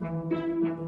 うん。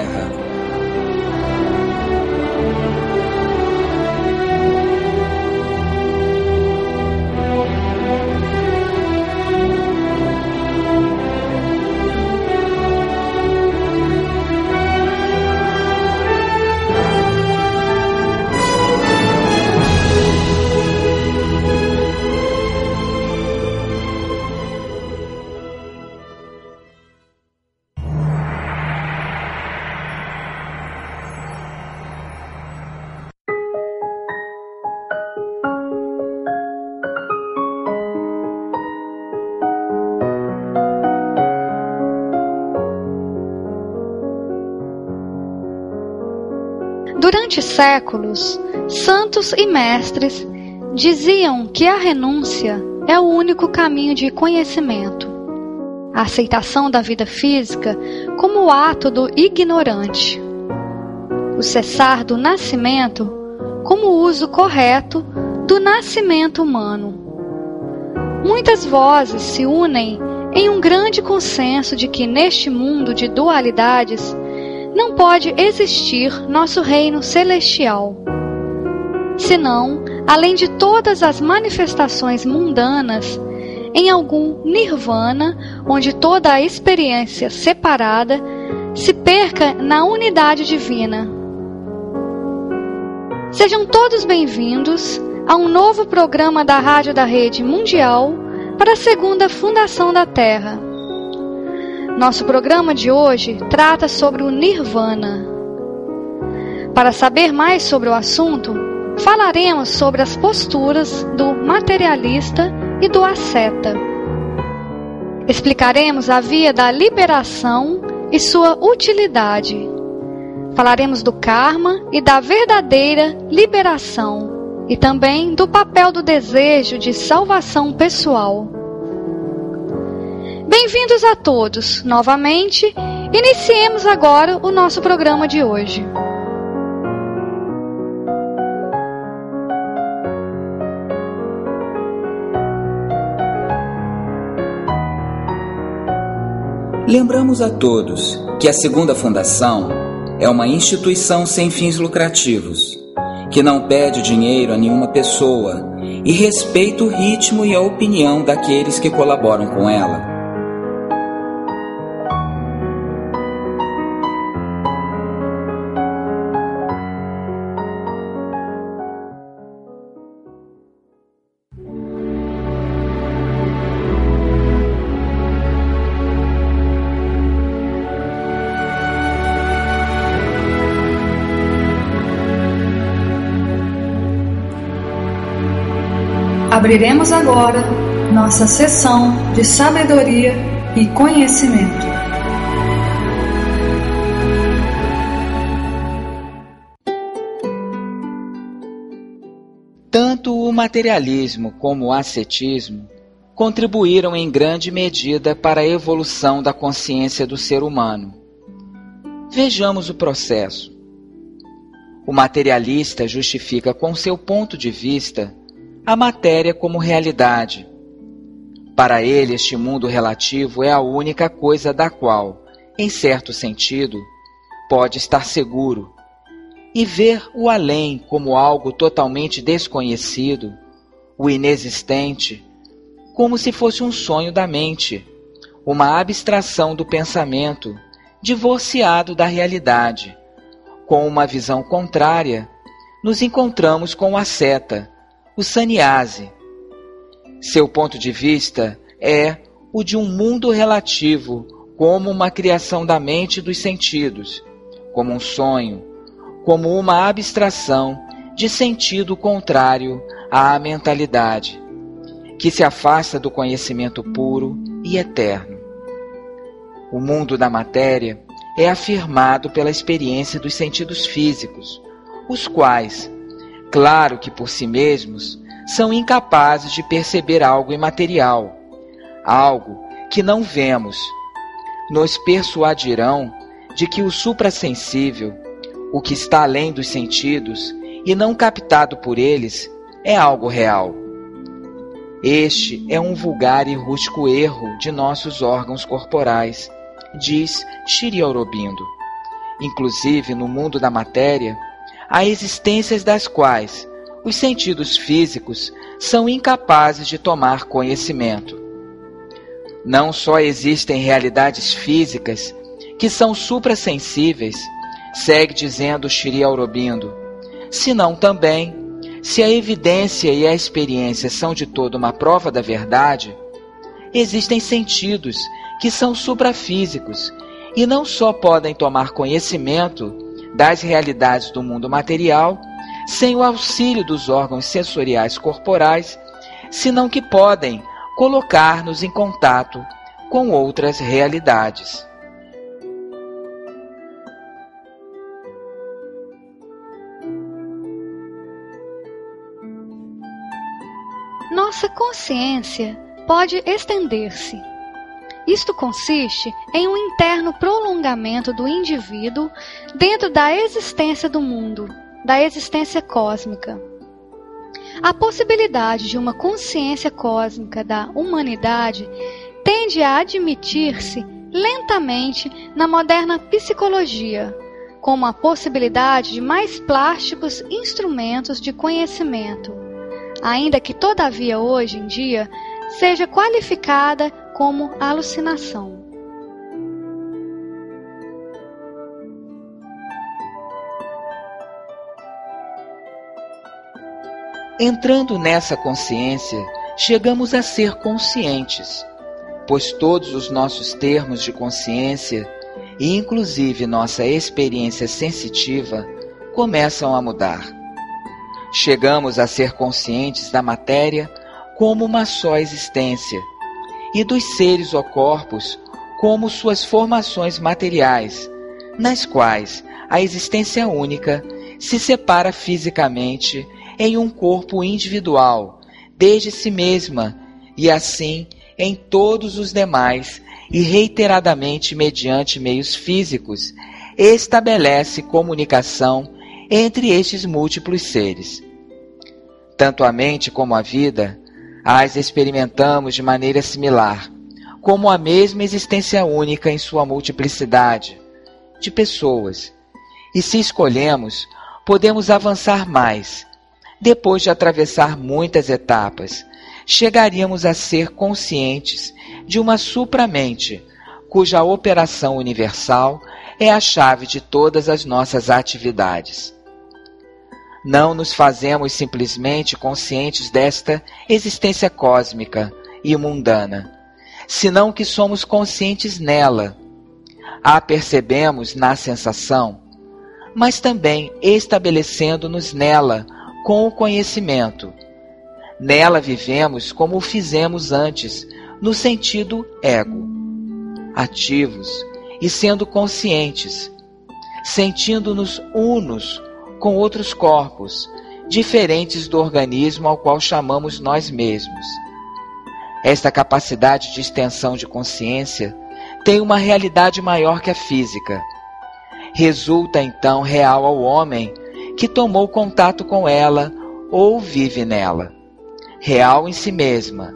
Durante séculos, santos e mestres diziam que a renúncia é o único caminho de conhecimento. A aceitação da vida física como o ato do ignorante. O cessar do nascimento como o uso correto do nascimento humano. Muitas vozes se unem em um grande consenso de que neste mundo de dualidades não pode existir nosso reino celestial. Senão, além de todas as manifestações mundanas, em algum nirvana, onde toda a experiência separada se perca na unidade divina. Sejam todos bem-vindos a um novo programa da Rádio da Rede Mundial para a segunda fundação da Terra. Nosso programa de hoje trata sobre o Nirvana. Para saber mais sobre o assunto, falaremos sobre as posturas do materialista e do asceta. Explicaremos a via da liberação e sua utilidade. Falaremos do karma e da verdadeira liberação, e também do papel do desejo de salvação pessoal. Bem-vindos a todos novamente. Iniciemos agora o nosso programa de hoje. Lembramos a todos que a Segunda Fundação é uma instituição sem fins lucrativos, que não pede dinheiro a nenhuma pessoa e respeita o ritmo e a opinião daqueles que colaboram com ela. Abriremos agora nossa sessão de sabedoria e conhecimento. Tanto o materialismo como o ascetismo contribuíram em grande medida para a evolução da consciência do ser humano. Vejamos o processo. O materialista justifica com seu ponto de vista a matéria como realidade. Para ele, este mundo relativo é a única coisa da qual, em certo sentido, pode estar seguro. E ver o além como algo totalmente desconhecido, o inexistente, como se fosse um sonho da mente, uma abstração do pensamento, divorciado da realidade. Com uma visão contrária, nos encontramos com o asceta, o sannyasi. Seu ponto de vista é o de um mundo relativo, como uma criação da mente e dos sentidos, como um sonho, como uma abstração de sentido contrário à mentalidade que se afasta do conhecimento puro e eterno. O mundo da matéria é afirmado pela experiência dos sentidos físicos, os quais, claro que por si mesmos, são incapazes de perceber algo imaterial, algo que não vemos. Nos persuadirão de que o suprassensível, o que está além dos sentidos e não captado por eles, é algo real. Este é um vulgar e rústico erro de nossos órgãos corporais, diz Shri Aurobindo. Inclusive, no mundo da matéria, há existências das quais os sentidos físicos são incapazes de tomar conhecimento. Não só existem realidades físicas que são suprassensíveis, segue dizendo Shri Aurobindo, senão também se a evidência e a experiência são de todo uma prova da verdade, existem sentidos que são suprafísicos e não só podem tomar conhecimento das realidades do mundo material sem o auxílio dos órgãos sensoriais corporais, senão que podem colocar-nos em contato com outras realidades. Nossa consciência pode estender-se. Isto consiste em um interno prolongamento do indivíduo dentro da existência do mundo, da existência cósmica. A possibilidade de uma consciência cósmica da humanidade tende a admitir-se lentamente na moderna psicologia, como a possibilidade de mais plásticos instrumentos de conhecimento ainda que todavia hoje em dia seja qualificada como alucinação. Entrando nessa consciência, chegamos a ser conscientes, pois todos os nossos termos de consciência, e inclusive nossa experiência sensitiva, começam a mudar. Chegamos a ser conscientes da matéria como uma só existência e dos seres ou corpos como suas formações materiais, nas quais a existência única se separa fisicamente em um corpo individual, desde si mesma, e assim em todos os demais, e reiteradamente mediante meios físicos, estabelece comunicação entre estes múltiplos seres. Tanto a mente como a vida as experimentamos de maneira similar, como a mesma existência única em sua multiplicidade de pessoas. E se escolhemos, podemos avançar mais. Depois de atravessar muitas etapas, chegaríamos a ser conscientes de uma supramente, cuja operação universal é a chave de todas as nossas atividades não nos fazemos simplesmente conscientes desta existência cósmica e mundana, senão que somos conscientes nela. A percebemos na sensação, mas também estabelecendo-nos nela com o conhecimento. Nela vivemos como fizemos antes, no sentido ego, ativos e sendo conscientes, sentindo-nos unos com outros corpos, diferentes do organismo ao qual chamamos nós mesmos. Esta capacidade de extensão de consciência tem uma realidade maior que a física. Resulta então real ao homem que tomou contato com ela ou vive nela. real em si mesma,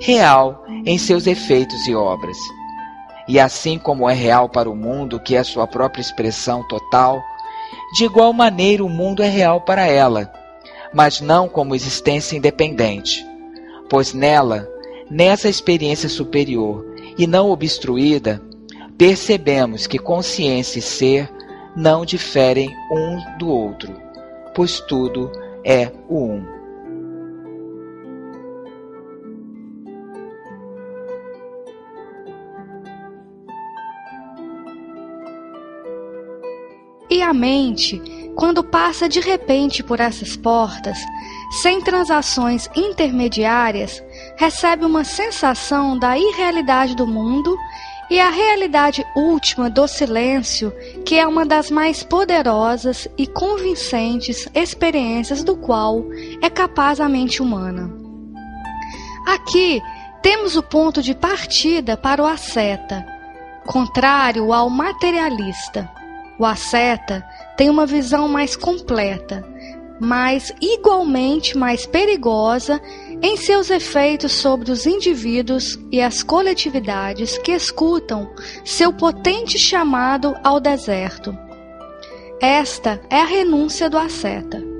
real em seus efeitos e obras. E assim como é real para o mundo, que é sua própria expressão total, de igual maneira o mundo é real para ela, mas não como existência independente, pois nela, nessa experiência superior e não obstruída, percebemos que consciência e ser não diferem um do outro, pois tudo é o um. E a mente, quando passa de repente por essas portas, sem transações intermediárias, recebe uma sensação da irrealidade do mundo e a realidade última do silêncio, que é uma das mais poderosas e convincentes experiências do qual é capaz a mente humana. Aqui temos o ponto de partida para o asceta, contrário ao materialista. O asceta tem uma visão mais completa, mas igualmente mais perigosa em seus efeitos sobre os indivíduos e as coletividades que escutam seu potente chamado ao deserto. Esta é a renúncia do asceta.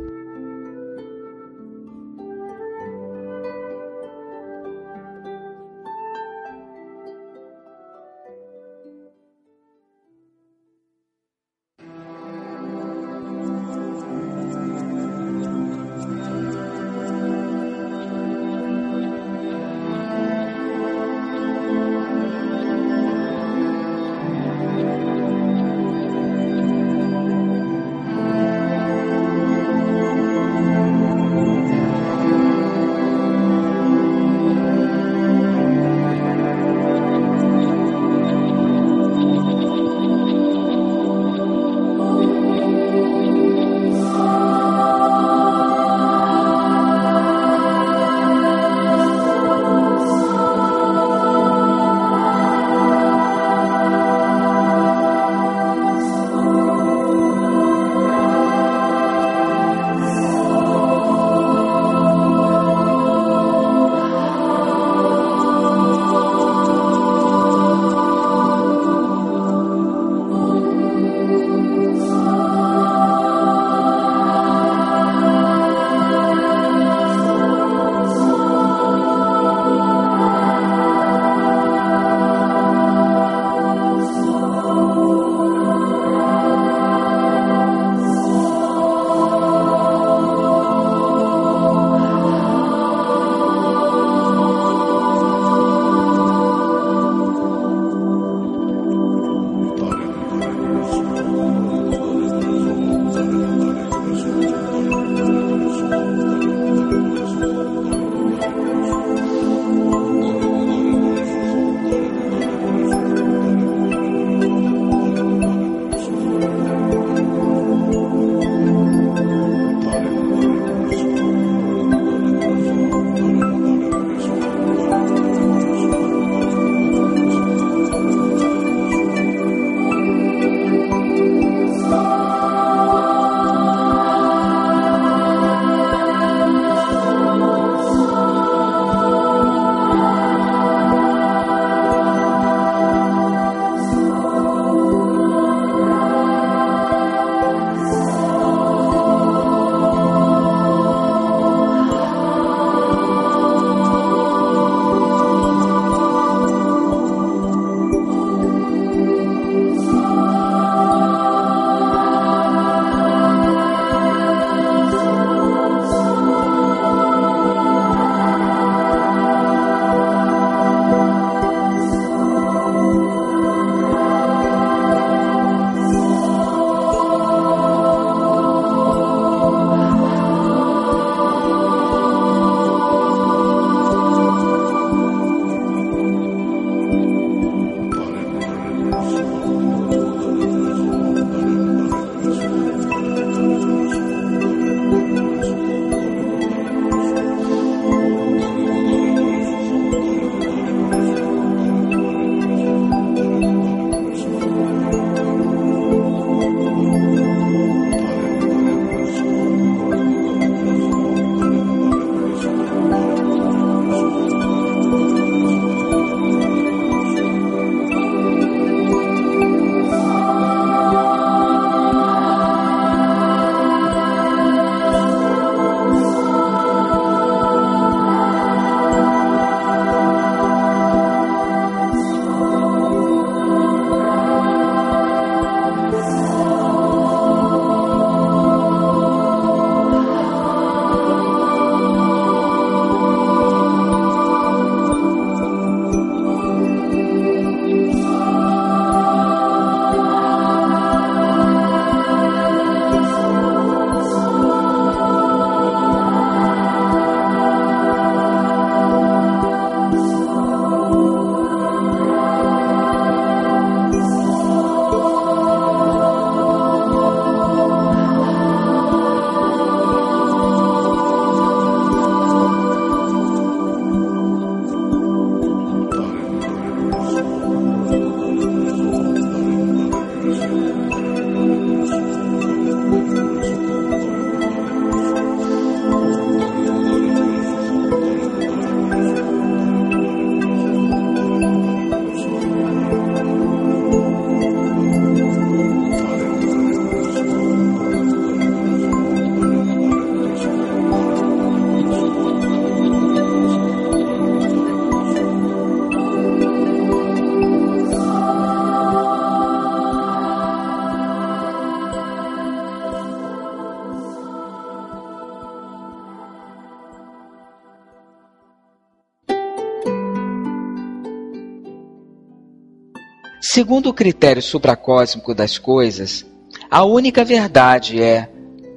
Segundo o critério supracósmico das coisas, a única verdade é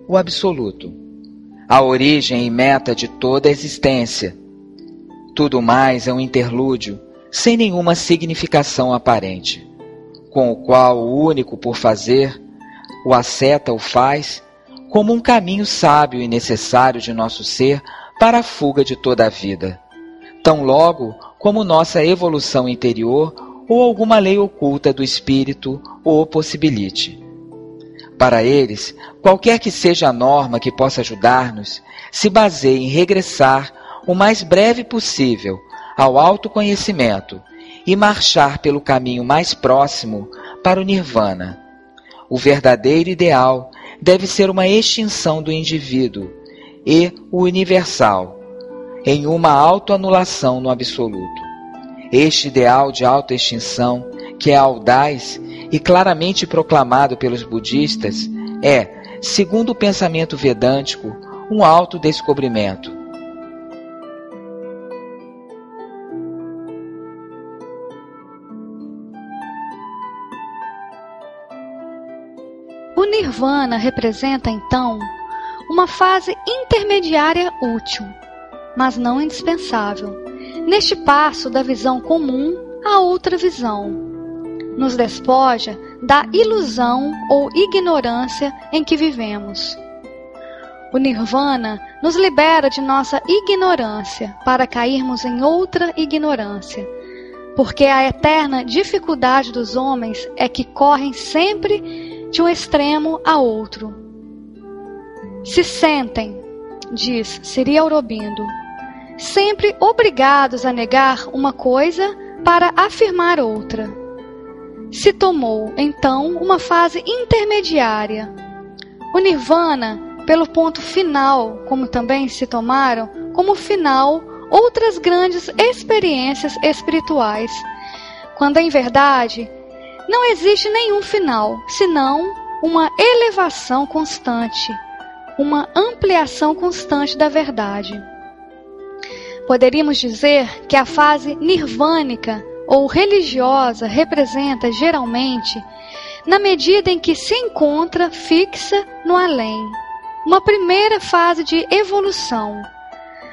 o absoluto, a origem e meta de toda a existência. Tudo mais é um interlúdio sem nenhuma significação aparente, com o qual o único por fazer, o asceta o faz, como um caminho sábio e necessário de nosso ser para a fuga de toda a vida, tão logo como nossa evolução interior ou alguma lei oculta do espírito o possibilite. Para eles, qualquer que seja a norma que possa ajudar-nos, se baseia em regressar o mais breve possível ao autoconhecimento e marchar pelo caminho mais próximo para o nirvana. O verdadeiro ideal deve ser uma extinção do indivíduo e o universal, em uma autoanulação no absoluto. Este ideal de autoextinção, que é audaz e claramente proclamado pelos budistas, é, segundo o pensamento vedântico, um autodescobrimento. O nirvana representa então uma fase intermediária útil, mas não indispensável, neste passo da visão comum a outra visão. Nos despoja da ilusão ou ignorância em que vivemos. O Nirvana nos libera de nossa ignorância para cairmos em outra ignorância, porque a eterna dificuldade dos homens é que correm sempre de um extremo a outro. Se sentem, diz Siri Aurobindo, sempre obrigados a negar uma coisa para afirmar outra. Se tomou, então, uma fase intermediária. O Nirvana, pelo ponto final, como também se tomaram, como final outras grandes experiências espirituais, quando em verdade não existe nenhum final, senão uma elevação constante, uma ampliação constante da verdade. Poderíamos dizer que a fase nirvânica ou religiosa representa geralmente, na medida em que se encontra fixa no além, uma primeira fase de evolução,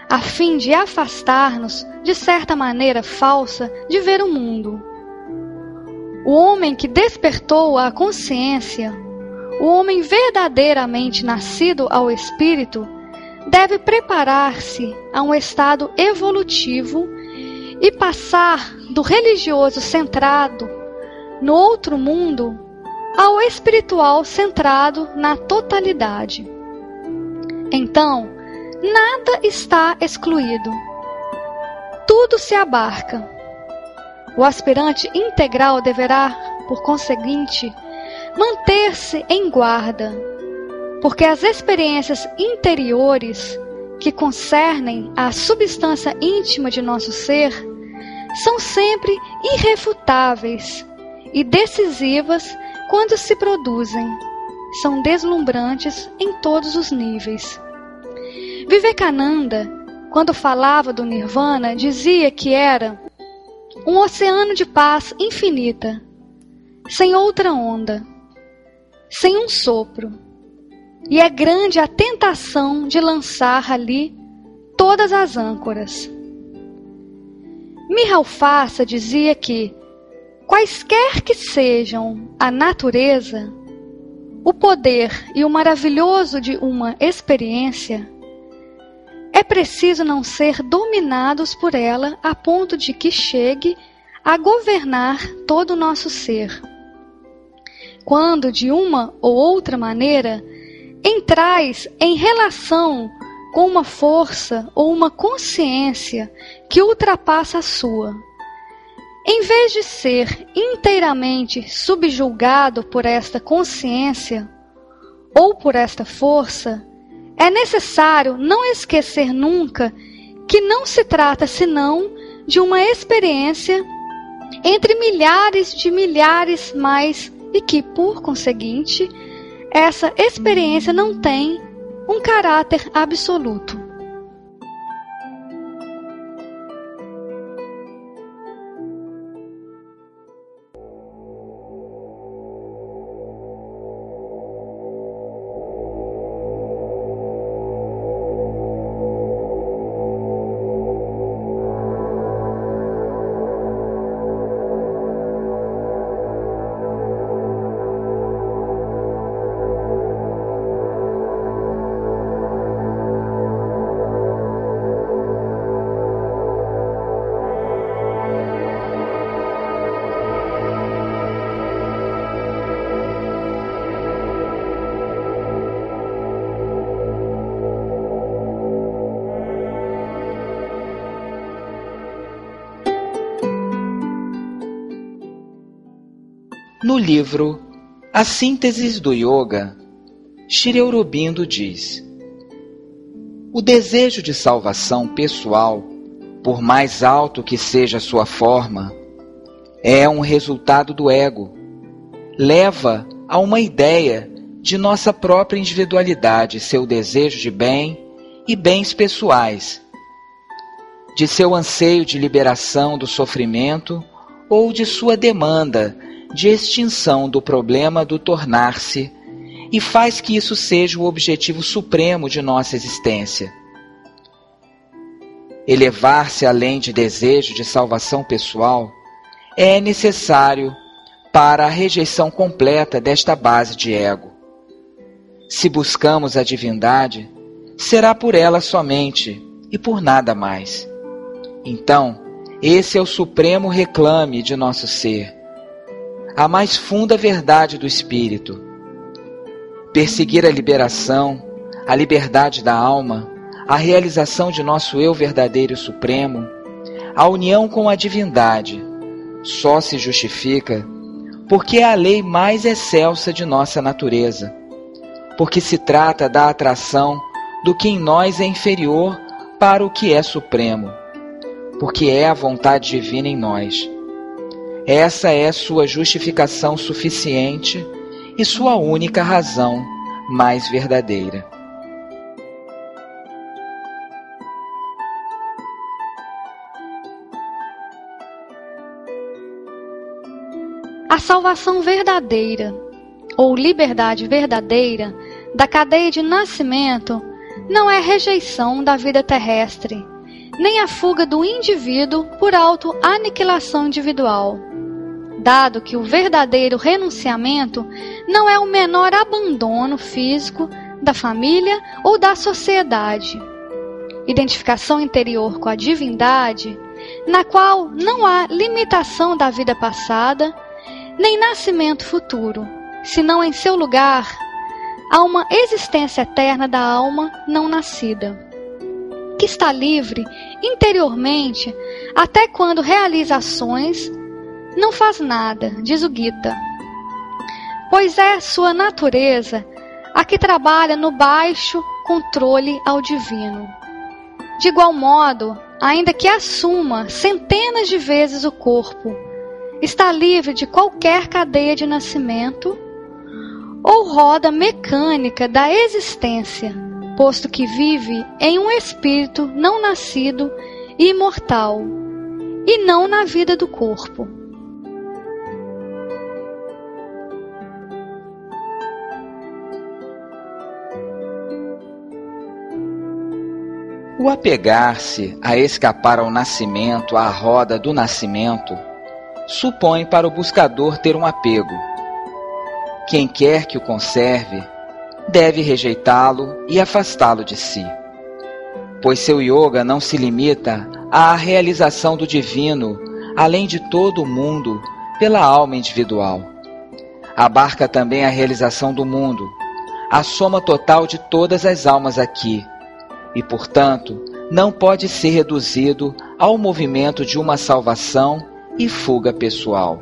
a fim de afastar-nos, de certa maneira falsa, de ver o mundo. O homem que despertou a consciência, o homem verdadeiramente nascido ao espírito, deve preparar-se a um estado evolutivo e passar do religioso centrado no outro mundo ao espiritual centrado na totalidade. Então, nada está excluído. Tudo se abarca o aspirante integral deverá, por conseguinte, manter-se em guarda, porque as experiências interiores que concernem a substância íntima de nosso ser são sempre irrefutáveis e decisivas quando se produzem. São deslumbrantes em todos os níveis. Vivekananda, quando falava do Nirvana, dizia que era um oceano de paz infinita, sem outra onda, sem um sopro. E é grande a tentação de lançar ali todas as âncoras. Mihalfassa dizia que, quaisquer que sejam a natureza, o poder e o maravilhoso de uma experiência, é preciso não ser dominados por ela a ponto de que chegue a governar todo o nosso ser. Quando, de uma ou outra maneira, entrais em relação com uma força ou uma consciência que ultrapassa a sua, em vez de ser inteiramente subjulgado por esta consciência ou por esta força, é necessário não esquecer nunca que não se trata senão de uma experiência entre milhares de milhares mais e que, por conseguinte, essa experiência não tem um caráter absoluto. No livro A Síntese do Yoga, Shri Aurobindo diz: O desejo de salvação pessoal, por mais alto que seja sua forma, é um resultado do ego. Leva a uma ideia de nossa própria individualidade, seu desejo de bem e bens pessoais, de seu anseio de liberação do sofrimento ou de sua demanda de extinção do problema do tornar-se e faz que isso seja o objetivo supremo de nossa existência. Elevar-se além de desejo de salvação pessoal é necessário para a rejeição completa desta base de ego. Se buscamos a divindade, será por ela somente e por nada mais. Então, esse é o supremo reclame de nosso ser, a mais funda verdade do espírito. Perseguir a liberação, a liberdade da alma, a realização de nosso eu verdadeiro e supremo, a união com a divindade, só se justifica porque é a lei mais excelsa de nossa natureza, porque se trata da atração do que em nós é inferior para o que é supremo, porque é a vontade divina em nós. Essa é sua justificação suficiente e sua única razão mais verdadeira. A salvação verdadeira ou liberdade verdadeira da cadeia de nascimento não é rejeição da vida terrestre, nem a fuga do indivíduo por auto-aniquilação individual. Dado que o verdadeiro renunciamento não é o menor abandono físico da família ou da sociedade. Identificação interior com a divindade, na qual não há limitação da vida passada, nem nascimento futuro, senão em seu lugar há uma existência eterna da alma não nascida, que está livre interiormente até quando realiza ações, não faz nada, diz o Gita, pois é sua natureza a que trabalha no baixo controle ao divino. De igual modo, ainda que assuma centenas de vezes o corpo, está livre de qualquer cadeia de nascimento ou roda mecânica da existência, posto que vive em um espírito não nascido e imortal, e não na vida do corpo. O apegar-se a escapar ao nascimento, à roda do nascimento, supõe para o buscador ter um apego quem quer que o conserve deve rejeitá-lo e afastá-lo de si. Pois seu yoga não se limita à realização do divino, além de todo o mundo, pela alma individual. Abarca também a realização do mundo, a soma total de todas as almas aqui, e, portanto, não pode ser reduzido ao movimento de uma salvação e fuga pessoal.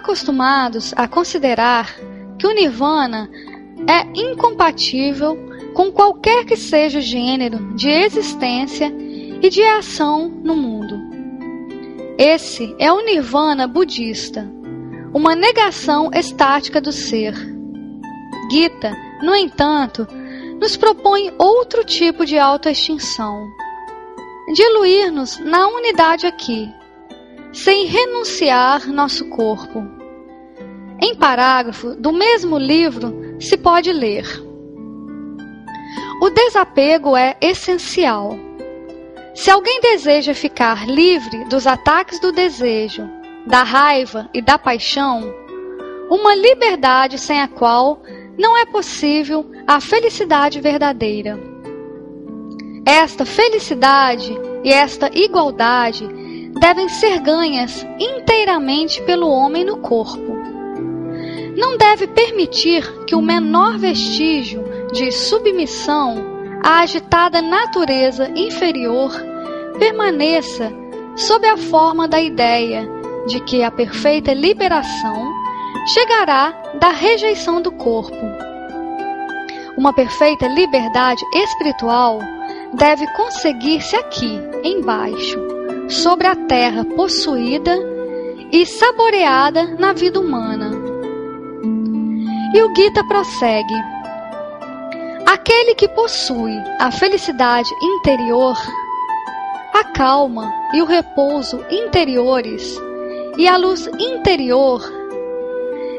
Acostumados a considerar que o Nirvana é incompatível com qualquer que seja o gênero de existência e de ação no mundo. Esse é o Nirvana budista, uma negação estática do ser. Gita, no entanto, nos propõe outro tipo de autoextinção. Diluir-nos na unidade aqui, sem renunciar nosso corpo. Em parágrafo do mesmo livro se pode ler: O desapego é essencial. Se alguém deseja ficar livre dos ataques do desejo, da raiva e da paixão, uma liberdade sem a qual não é possível a felicidade verdadeira. Esta felicidade e esta igualdade devem ser ganhas inteiramente pelo homem no corpo. Não deve permitir que o menor vestígio de submissão à agitada natureza inferior permaneça sob a forma da ideia de que a perfeita liberação chegará da rejeição do corpo. Uma perfeita liberdade espiritual deve conseguir-se aqui, embaixo, sobre a terra possuída e saboreada na vida humana. E o Gita prossegue: Aquele que possui a felicidade interior, a calma e o repouso interiores e a luz interior,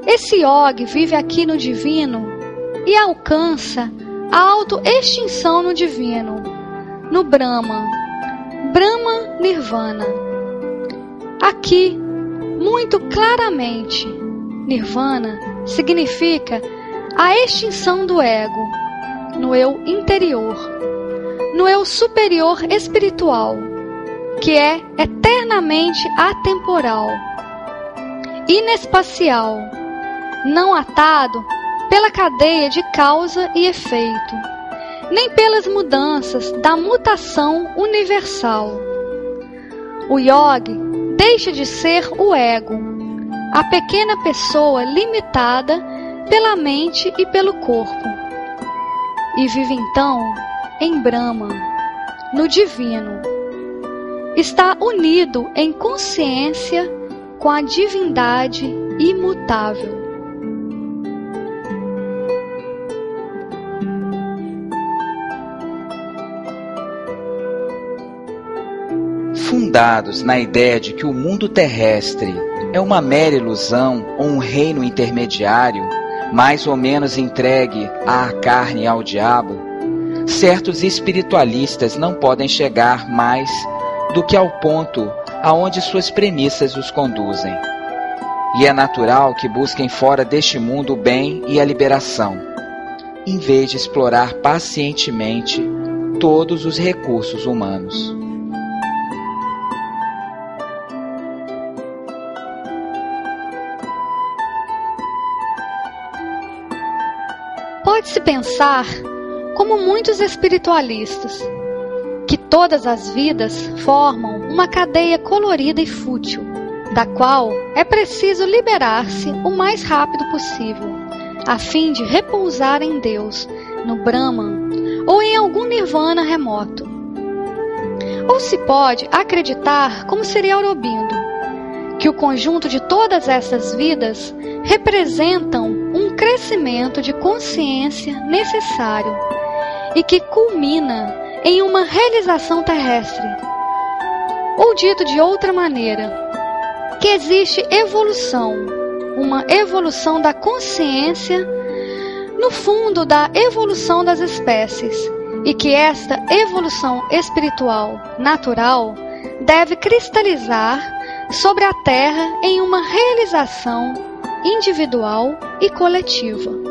esse yogi vive aqui no divino e alcança a autoextinção no divino, no Brahma Brahma Nirvana. Aqui, muito claramente, Nirvana significa a extinção do ego no eu interior, no eu superior espiritual, que é eternamente atemporal, inespacial, não atado pela cadeia de causa e efeito nem pelas mudanças da mutação universal. O yogi deixa de ser o ego, a pequena pessoa limitada pela mente e pelo corpo, e vive então em Brahma, no divino. Está unido em consciência com a divindade imutável. Fundados na ideia de que o mundo terrestre é uma mera ilusão ou um reino intermediário, mais ou menos entregue à carne e ao diabo, certos espiritualistas não podem chegar mais do que ao ponto aonde suas premissas os conduzem. E é natural que busquem fora deste mundo o bem e a liberação, em vez de explorar pacientemente todos os recursos humanos. Pode-se pensar, como muitos espiritualistas, que todas as vidas formam uma cadeia colorida e fútil, da qual é preciso liberar-se o mais rápido possível, a fim de repousar em Deus, no Brahman ou em algum nirvana remoto. Ou se pode acreditar, como seria Aurobindo, que o conjunto de todas essas vidas representam um crescimento de consciência necessário e que culmina em uma realização terrestre. Ou dito de outra maneira, que existe evolução, uma evolução da consciência no fundo da evolução das espécies e que esta evolução espiritual natural deve cristalizar sobre a Terra em uma realização individual e coletiva.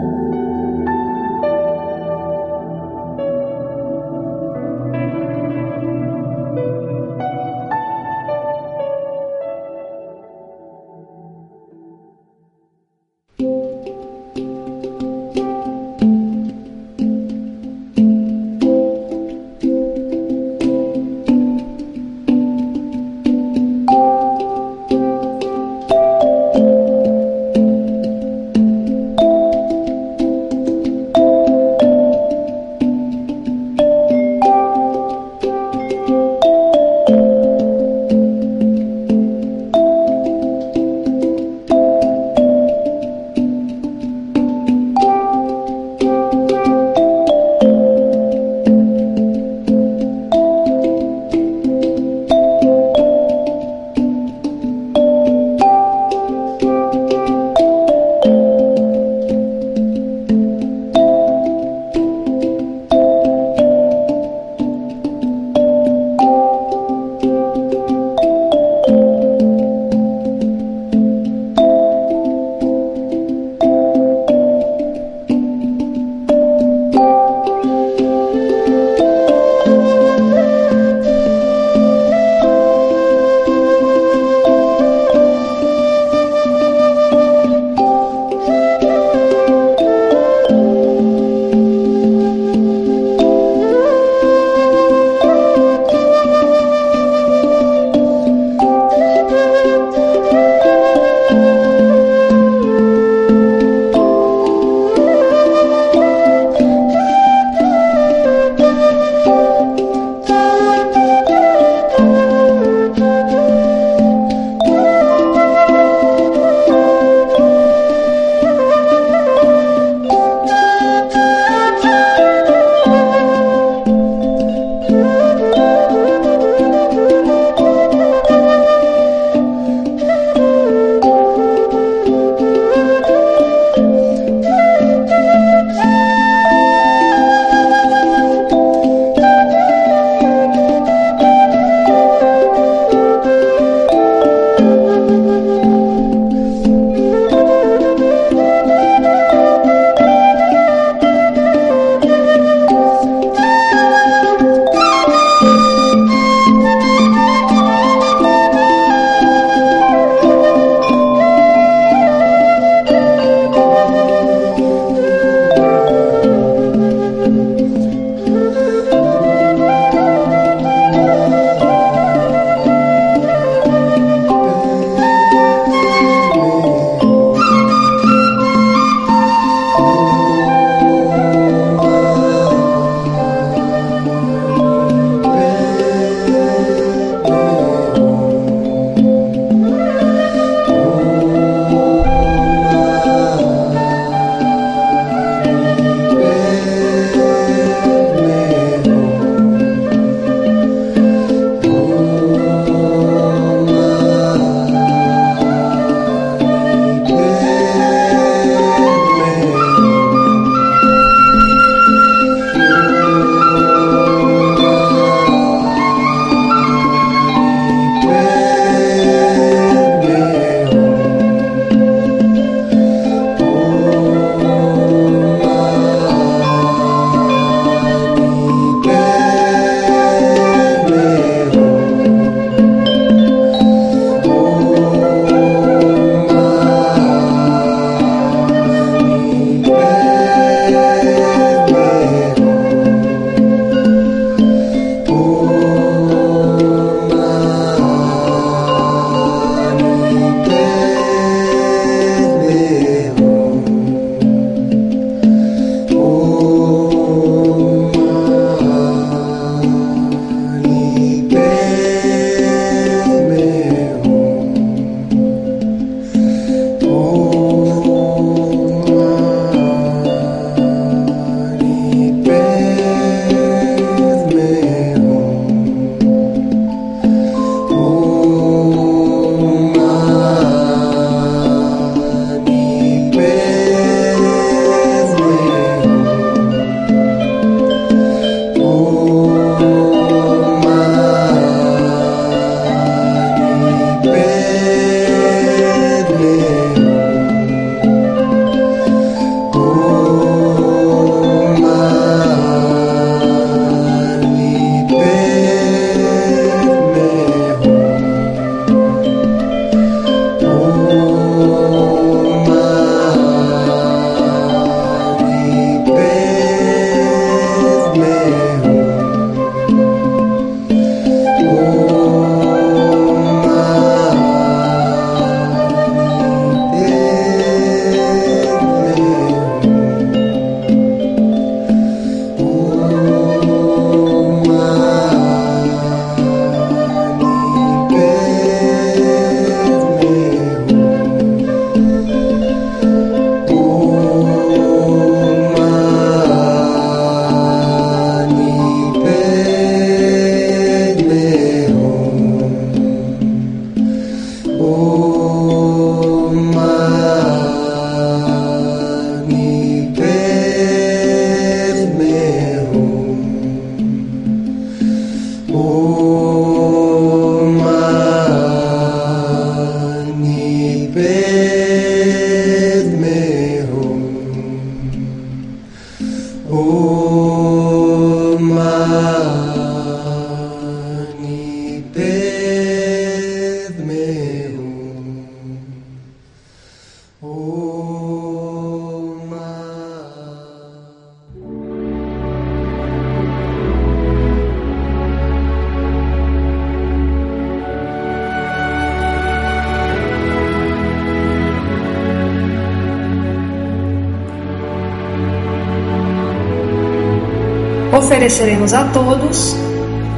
ofereceremos a todos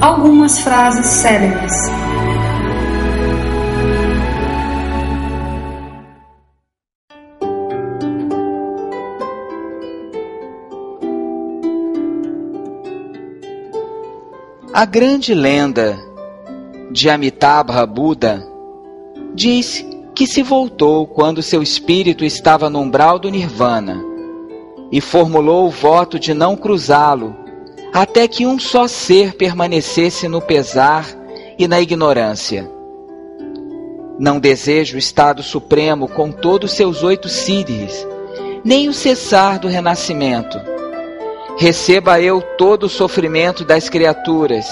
algumas frases célebres. A grande lenda de Amitabha Buda diz que se voltou quando seu espírito estava no umbral do Nirvana e formulou o voto de não cruzá-lo até que um só ser permanecesse no pesar e na ignorância. Não desejo o estado supremo com todos seus oito síris, nem o cessar do renascimento. Receba eu todo o sofrimento das criaturas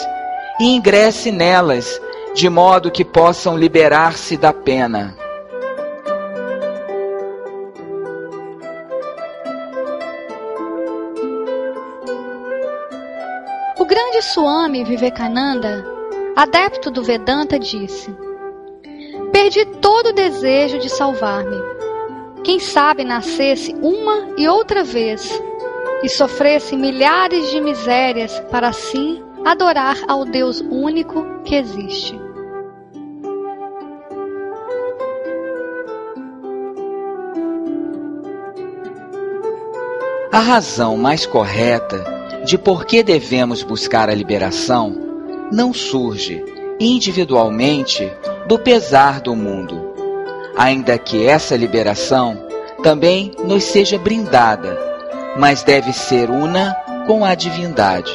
e ingresse nelas de modo que possam liberar-se da pena. Grande Swami Vivekananda, adepto do Vedanta, disse: Perdi todo o desejo de salvar-me. Quem sabe nascesse uma e outra vez e sofresse milhares de misérias para assim adorar ao Deus único que existe. A razão mais correta de por que devemos buscar a liberação não surge individualmente do pesar do mundo, ainda que essa liberação também nos seja brindada, mas deve ser una com a divindade.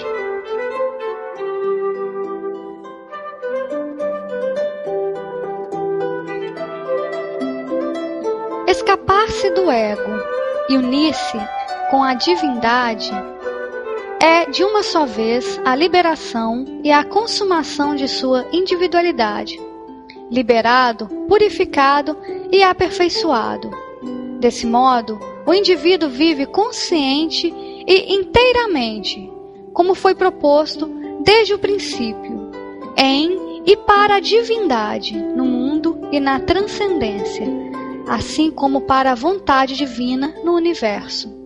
Escapar-se do ego e unir-se com a divindade é, de uma só vez, a liberação e a consumação de sua individualidade, liberado, purificado e aperfeiçoado. Desse modo, o indivíduo vive consciente e inteiramente, como foi proposto desde o princípio, em e para a divindade no mundo e na transcendência, assim como para a vontade divina no universo.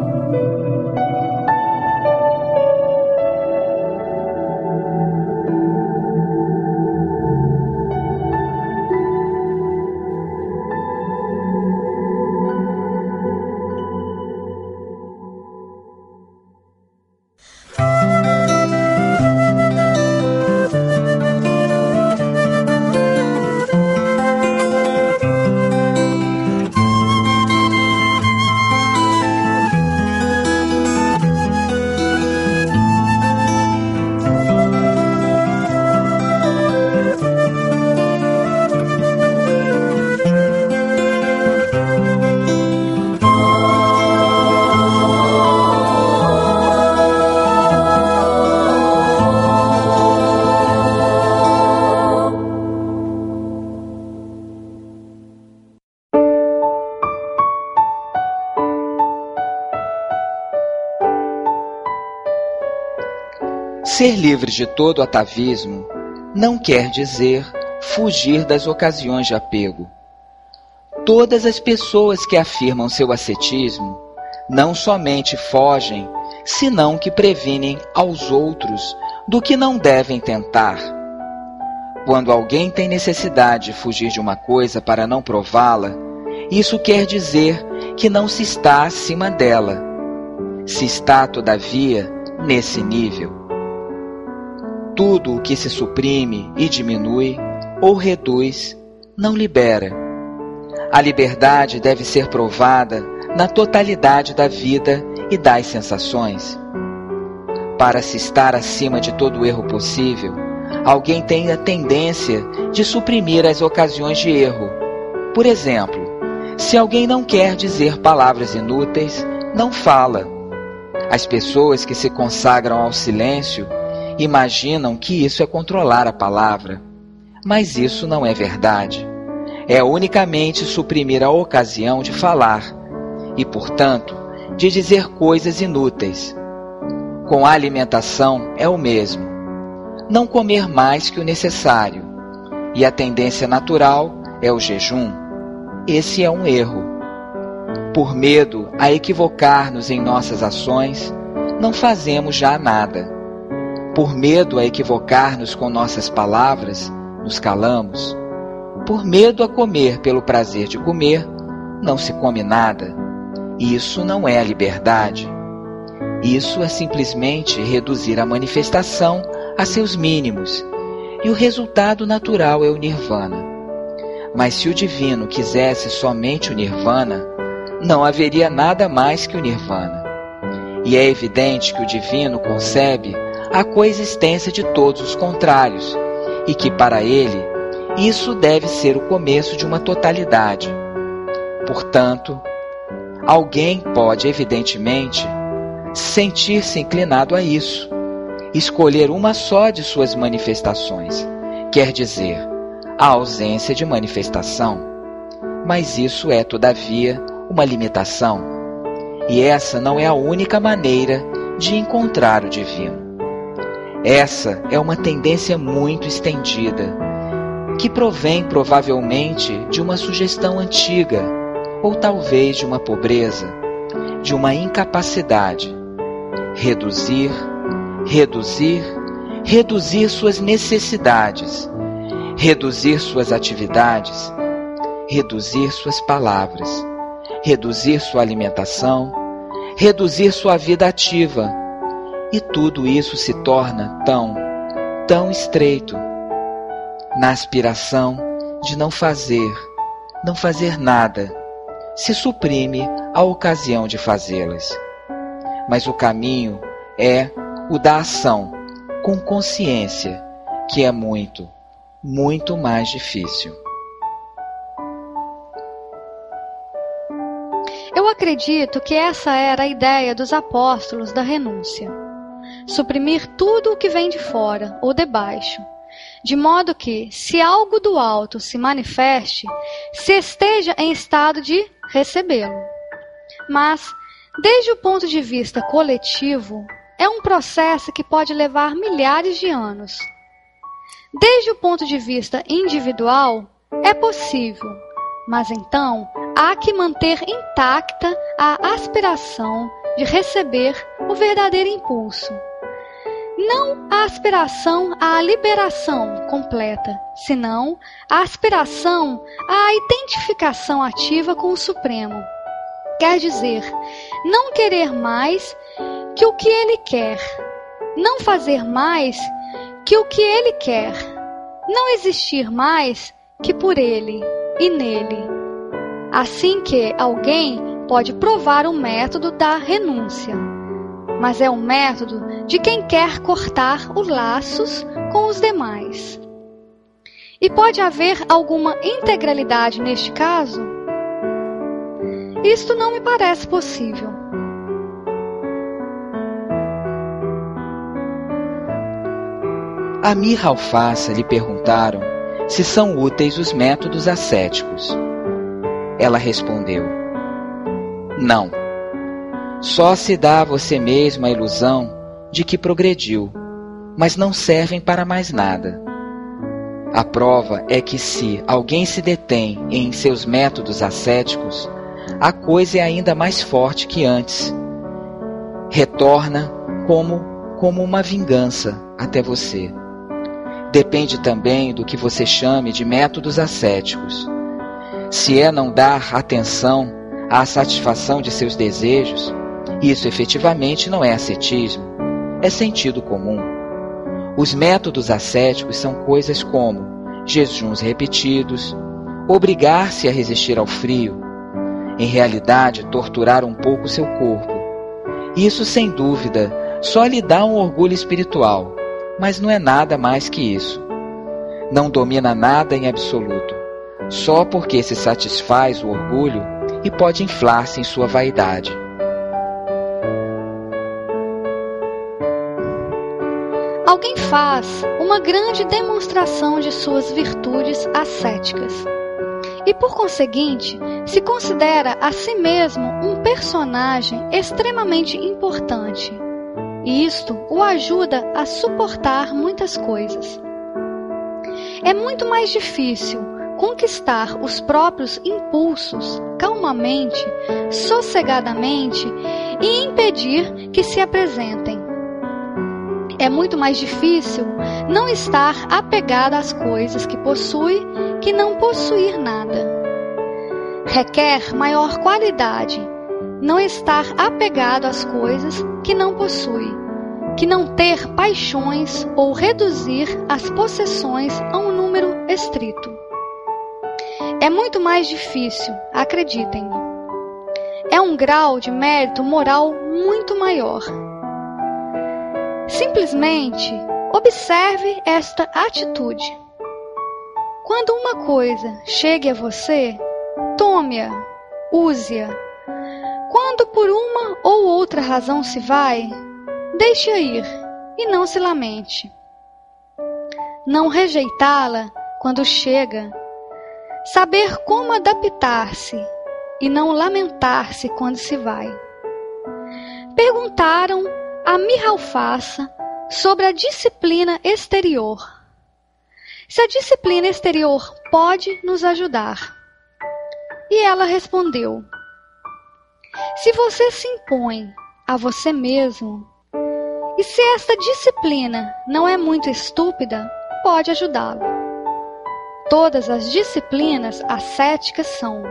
Livre de todo atavismo não quer dizer fugir das ocasiões de apego. Todas as pessoas que afirmam seu ascetismo não somente fogem, senão que previnem aos outros do que não devem tentar. Quando alguém tem necessidade de fugir de uma coisa para não prová-la, isso quer dizer que não se está acima dela. Se está, todavia, nesse nível. Tudo o que se suprime e diminui ou reduz não libera. A liberdade deve ser provada na totalidade da vida e das sensações. Para se estar acima de todo erro possível, alguém tem a tendência de suprimir as ocasiões de erro. Por exemplo, se alguém não quer dizer palavras inúteis, não fala. As pessoas que se consagram ao silêncio imaginam que isso é controlar a palavra, mas isso não é verdade. É unicamente suprimir a ocasião de falar e, portanto, de dizer coisas inúteis. Com a alimentação é o mesmo. Não comer mais que o necessário. E a tendência natural é o jejum. Esse é um erro. Por medo a equivocar-nos em nossas ações, não fazemos já nada. Por medo a equivocar-nos com nossas palavras, nos calamos. Por medo a comer pelo prazer de comer, não se come nada. Isso não é a liberdade. Isso é simplesmente reduzir a manifestação a seus mínimos, e o resultado natural é o nirvana. Mas se o divino quisesse somente o nirvana, não haveria nada mais que o nirvana. E é evidente que o divino concebe a coexistência de todos os contrários, e que para ele isso deve ser o começo de uma totalidade. Portanto, alguém pode, evidentemente, sentir-se inclinado a isso, escolher uma só de suas manifestações, quer dizer, a ausência de manifestação. Mas isso é, todavia, uma limitação, e essa não é a única maneira de encontrar o divino. Essa é uma tendência muito estendida, que provém provavelmente de uma sugestão antiga, ou talvez de uma pobreza, de uma incapacidade reduzir, reduzir, reduzir suas necessidades, reduzir suas atividades, reduzir suas palavras, reduzir sua alimentação, reduzir sua vida ativa. E tudo isso se torna tão, tão estreito na aspiração de não fazer, não fazer nada, se suprime a ocasião de fazê-las mas o caminho é o da ação com consciência, que é muito, muito mais difícil. Eu acredito que essa era a ideia dos apóstolos da renúncia. Suprimir tudo o que vem de fora ou de baixo, de modo que, se algo do alto se manifeste, se esteja em estado de recebê-lo. Mas, Desde o ponto de vista coletivo, é um processo que pode levar milhares de anos. Desde o ponto de vista individual, é possível, mas então há que manter intacta a aspiração de receber o verdadeiro impulso. Não a aspiração à liberação completa, senão a aspiração à identificação ativa com o Supremo quer dizer não querer mais que o que ele quer, não fazer mais que o que ele quer, não existir mais que por ele e nele. Assim que alguém pode provar o método da renúncia, mas é o método de quem quer cortar os laços com os demais. E pode haver alguma integralidade neste caso? Isto não me parece possível. A Mirra Alfaça lhe perguntaram se são úteis os métodos ascéticos. Ela respondeu: Não. Só se dá a você mesmo a ilusão de que progrediu, mas não servem para mais nada. A prova é que se alguém se detém em seus métodos ascéticos, a coisa é ainda mais forte que antes. Retorna como como uma vingança até você. Depende também do que você chame de métodos ascéticos. Se é não dar atenção à satisfação de seus desejos, isso efetivamente não é ascetismo, é sentido comum. Os métodos ascéticos são coisas como jejuns repetidos, obrigar-se a resistir ao frio, em realidade, torturar um pouco seu corpo. Isso, sem dúvida, só lhe dá um orgulho espiritual, mas não é nada mais que isso. Não domina nada em absoluto, só porque se satisfaz o orgulho e pode inflar-se em sua vaidade. Alguém faz uma grande demonstração de suas virtudes ascéticas e, por conseguinte, se considera a si mesmo um personagem extremamente importante. E isto o ajuda a suportar muitas coisas. É muito mais difícil conquistar os próprios impulsos calmamente, sossegadamente e impedir que se apresentem. É muito mais difícil não estar apegado às coisas que possui que não possuir nada. Requer maior qualidade não estar apegado às coisas que não possui, que não ter paixões ou reduzir as possessões a um número estrito. É muito mais difícil, acreditem-me. É um grau de mérito moral muito maior. Simplesmente observe esta atitude. Quando uma coisa chegue a você, tome-a, use-a. Quando por uma ou outra razão se vai, deixe-a ir e não se lamente. Não rejeitá-la quando chega Saber como adaptar-se e não lamentar-se quando se vai. Perguntaram a Mihalfaça sobre a disciplina exterior. Se a disciplina exterior pode nos ajudar. E ela respondeu: Se você se impõe a você mesmo, e se esta disciplina não é muito estúpida, pode ajudá-lo. Todas as disciplinas ascéticas são,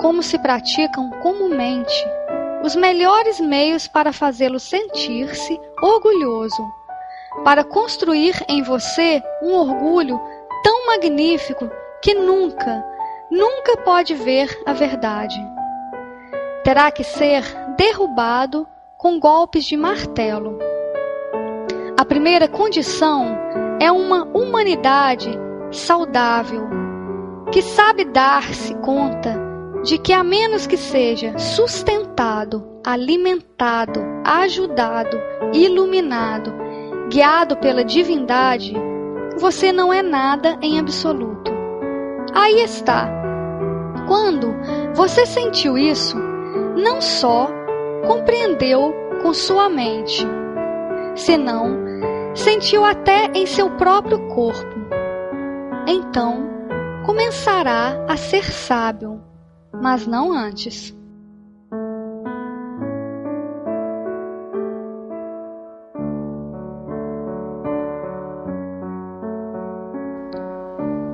como se praticam comumente, os melhores meios para fazê-lo sentir-se orgulhoso, para construir em você um orgulho tão magnífico que nunca, nunca pode ver a verdade. Terá que ser derrubado com golpes de martelo. A primeira condição é uma humanidade saudável, que sabe dar-se conta de que, a menos que seja sustentado, alimentado, ajudado, iluminado, guiado pela divindade, você não é nada em absoluto. Aí está. Quando você sentiu isso, não só compreendeu com sua mente, senão sentiu até em seu próprio corpo então começará a ser sábio, mas não antes.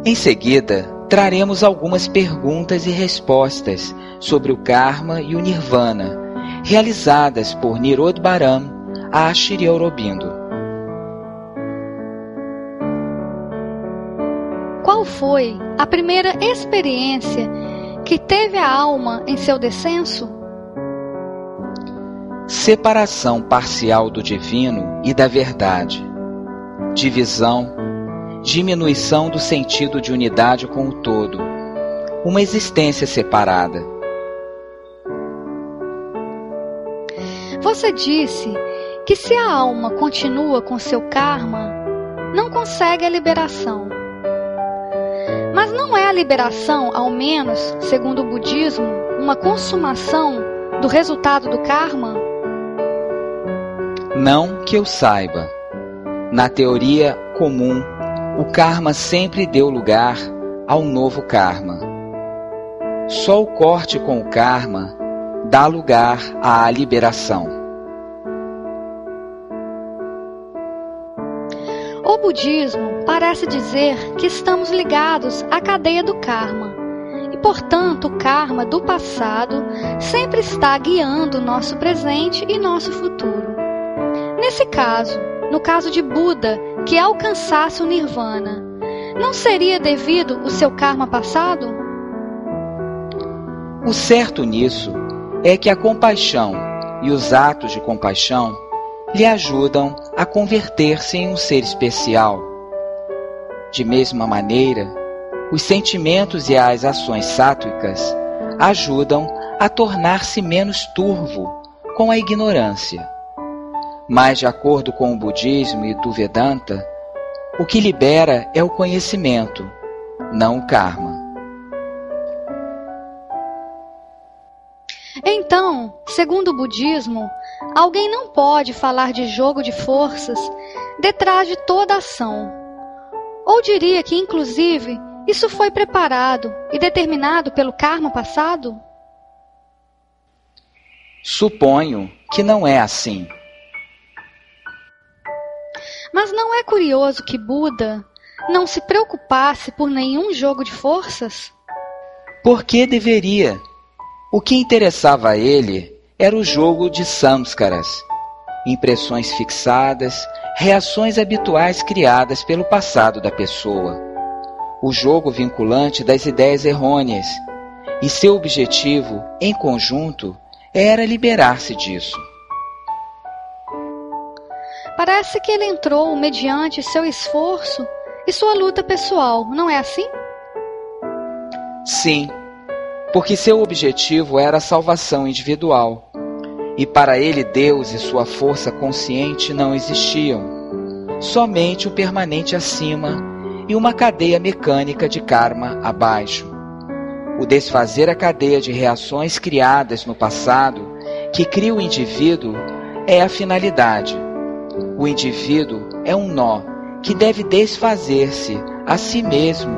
Em seguida, traremos algumas perguntas e respostas sobre o Karma e o Nirvana, realizadas por Nirodbaram a Shri Aurobindo. qual foi a primeira experiência que teve a alma em seu descenso? Separação parcial do divino e da verdade. Divisão, diminuição do sentido de unidade com o todo. Uma existência separada. Você disse que se a alma continua com seu karma, não consegue a liberação. Mas não é a liberação, ao menos, segundo o budismo, uma consumação do resultado do karma? Não que eu saiba. Na teoria comum, o karma sempre deu lugar ao novo karma. Só o corte com o karma dá lugar à liberação. O budismo parece dizer que estamos ligados à cadeia do karma e, portanto, o karma do passado sempre está guiando nosso presente e nosso futuro. Nesse caso, no caso de Buda, que alcançasse o nirvana, não seria devido o seu karma passado? O certo nisso é que a compaixão e os atos de compaixão lhe ajudam a converter-se em um ser especial. De mesma maneira, os sentimentos e as ações sátvicas ajudam a tornar-se menos turvo com a ignorância. Mas, de acordo com o budismo e do Vedanta, o que libera é o conhecimento, não o karma. Então, segundo o budismo, alguém não pode falar de jogo de forças detrás de toda ação. Ou diria que, inclusive, isso foi preparado e determinado pelo karma passado? Suponho que não é assim. Mas não é curioso que Buda não se preocupasse por nenhum jogo de forças? Por que deveria? O que interessava a ele era o jogo de samskaras, impressões fixadas, reações habituais criadas pelo passado da pessoa. O jogo vinculante das ideias errôneas. E seu objetivo, em conjunto, era liberar-se disso. Parece que ele entrou mediante seu esforço e sua luta pessoal, não é assim? Sim, porque seu objetivo era a salvação individual. E para ele, Deus e sua força consciente não existiam. Somente o permanente acima e uma cadeia mecânica de karma abaixo. O desfazer a cadeia de reações criadas no passado, que cria o indivíduo, é a finalidade o indivíduo é um nó que deve desfazer-se a si mesmo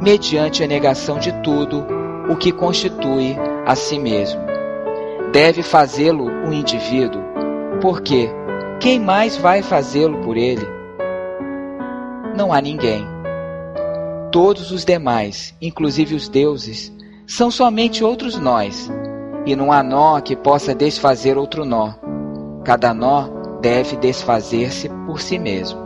mediante a negação de tudo o que constitui a si mesmo. Deve fazê-lo o indivíduo, porque quem mais vai fazê-lo por ele? Não há ninguém. Todos os demais, inclusive os deuses, são somente outros nós, e não há nó que possa desfazer outro nó. Cada nó deve desfazer-se por si mesmo.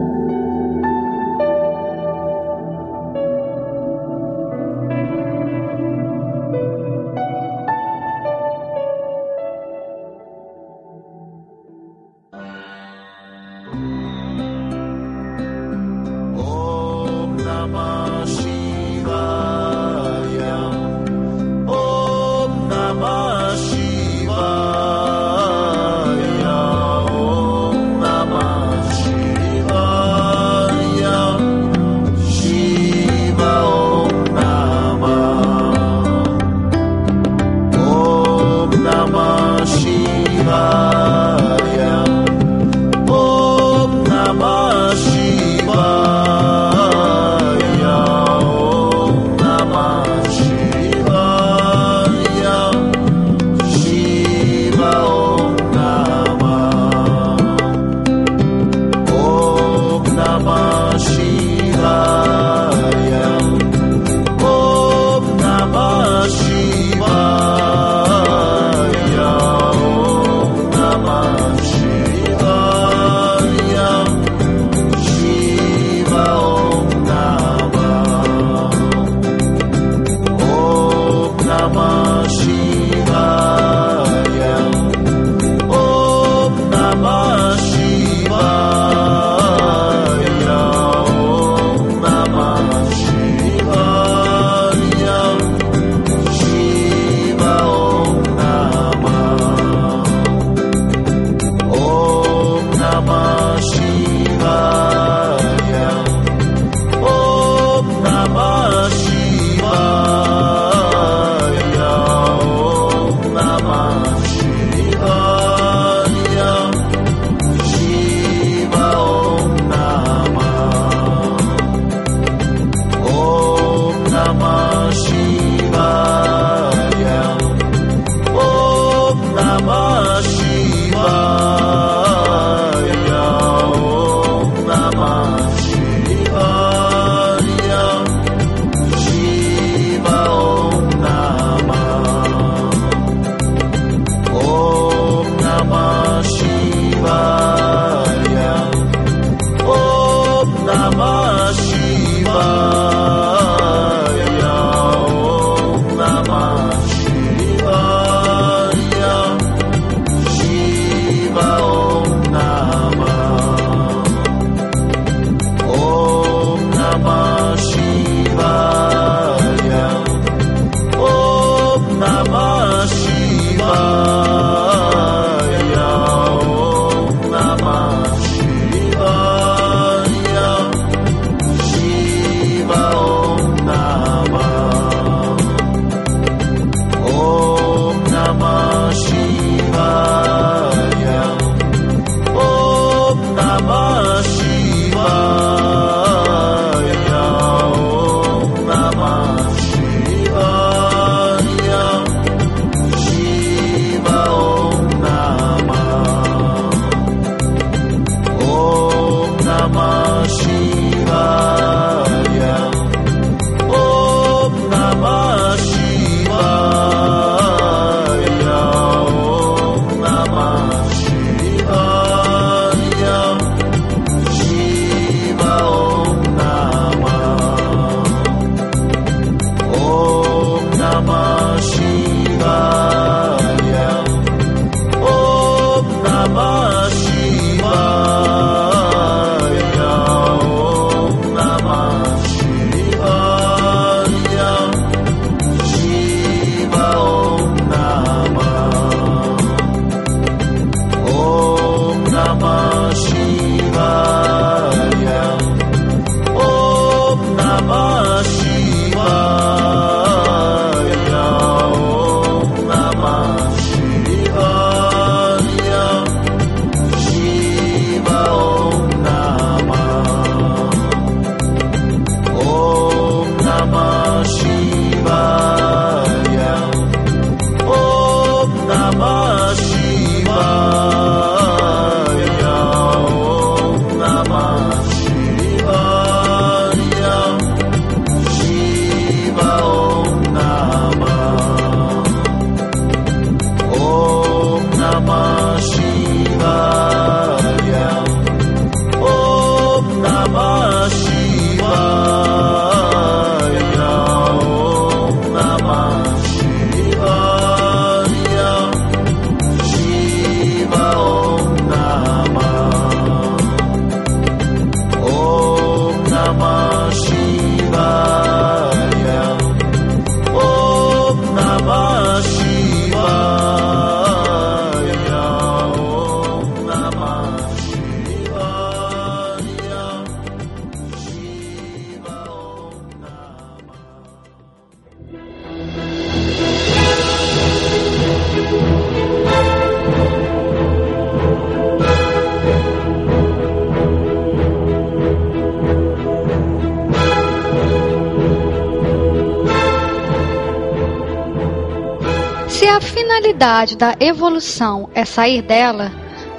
finalidade da evolução é sair dela,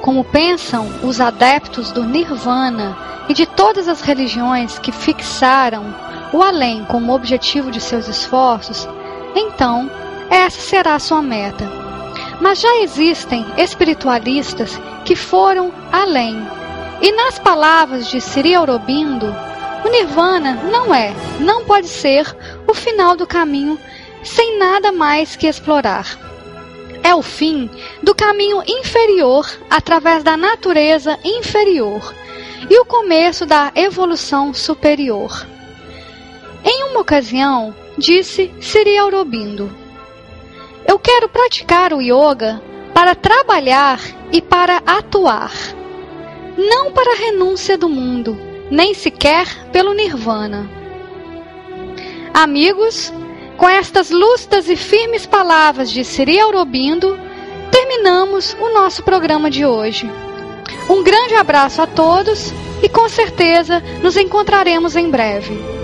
como pensam os adeptos do Nirvana e de todas as religiões que fixaram o além como objetivo de seus esforços, então essa será sua meta. Mas já existem espiritualistas que foram além. E nas palavras de Sri Aurobindo, o Nirvana não é, não pode ser o final do caminho sem nada mais que explorar é o fim do caminho inferior através da natureza inferior e o começo da evolução superior. Em uma ocasião, disse Sri Aurobindo: Eu quero praticar o yoga para trabalhar e para atuar, não para a renúncia do mundo, nem sequer pelo nirvana. Amigos, com estas lustas e firmes palavras de Siri Aurobindo, terminamos o nosso programa de hoje. Um grande abraço a todos e com certeza nos encontraremos em breve.